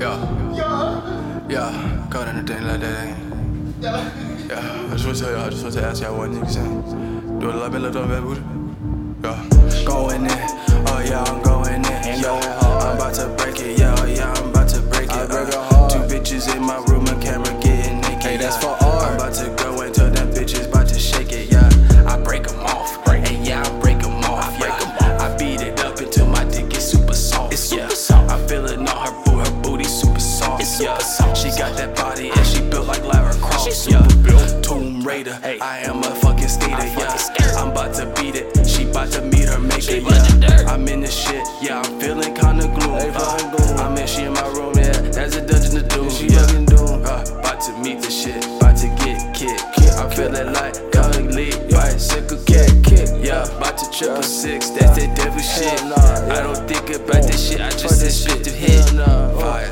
Yeah. Yeah. Got anything like that, ain't Yeah. I just want to tell y'all, I just want to ask y'all one saying. Do like me, look on that? Yeah. Going in. Oh, yeah, I'm Raider. Hey. I am a fucking skater. I fucking yeah. scared. I'm about to beat it. She about to meet her maker. She yeah. I'm in the shit. Yeah. I'm feeling kinda gloom. Hey, Uh, gloom. I'm in. She in my room. Yeah. That's a dungeon to do. she yeah. fucking doom. Uh, about to meet the shit. About to get kicked. I'm feeling like Kung Lee. Bicycle kick. kick. Yeah. About to triple six. That's that devil shit. nah, yeah. I don't think about this shit. I just that said shit. shit to hit. Hell nah. Fire.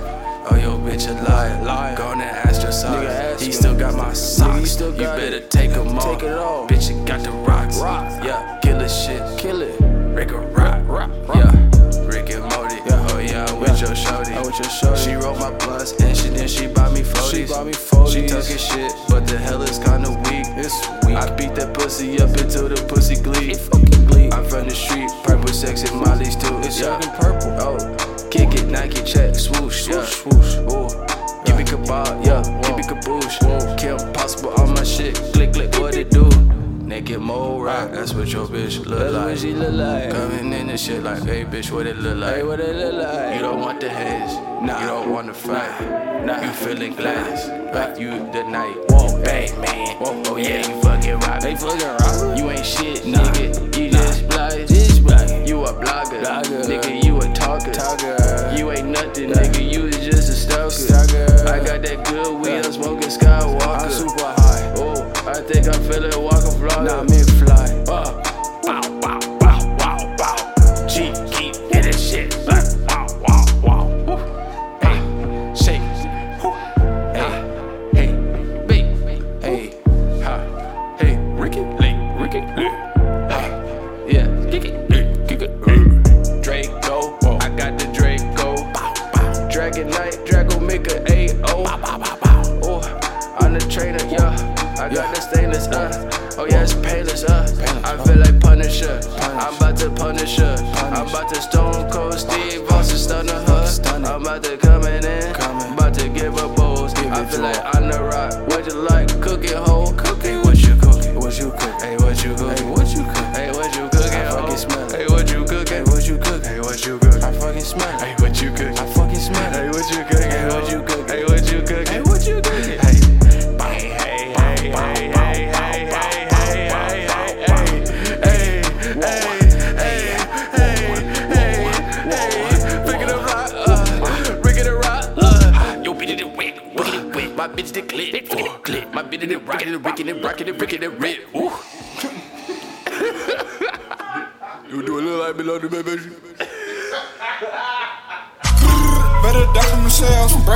Oh, yo, bitch, a liar. Liar. Go on ask your son. Nigga, ask He still got my socks. you better take them off. Take it off. Bitch, you got the rocks. Yeah, killer shit. Kill it. Rick a rock. Rock, rock. Yeah, Rick and Morty. Oh, yeah, I'm with your shorty. I'm with your shorty. She rolled my blunts and she then she bought me 40s. She bought me 40s. She talking shit, but the hell is kinda weak. It's weak. I beat that pussy up until the pussy bleed. It fucking bleed. I'm from the street, purple sex and Molly's too. It's yeah. fucking purple. Oh, kick it, Nike check, swoosh, yeah. Swoosh, swoosh. Ooh, give me kebab, yeah, Naked mode rock, that's what your bitch look That's like. what she look like. Coming in and shit like, hey bitch, what it look like? Hey, what it look like? You don't want the heads, Nah. you don't want to fight. Nah. You feeling glass, like you the night. Whoa. bang man. Whoa. Oh yeah, you fucking rock. They fucking rock. You ain't shit, Nah. nigga. You Nah. just blind. Bitch, black. You a blogger, Blogger. nigga. You a talker. Talker. You ain't nothing, Yeah. nigga. You is just a stalker. Stalker. I got that good weed. I'm smoking Skywalker. I'm super high. Oh, I think I'm feeling. Nah, man. About to coming in. Eh? Coming. About to give her balls. Give I feel like. I'm the rock. What you like? Cooking hoe. Hey, what you cooking? What you cook? Hey, what you cooking? Hey, what you cook? Hey, what you cooking? I fucking smell. Hey, what you cooking? Hey, what you cook? Hey, what you cooking? I fucking smell Hey, what you cooking? clip, clip, clip. My bit the it, rockin' it, rickin' it, rockin' it, rickin' it, rip. Ooh. you do a little like below the baby. Better die from themselves from.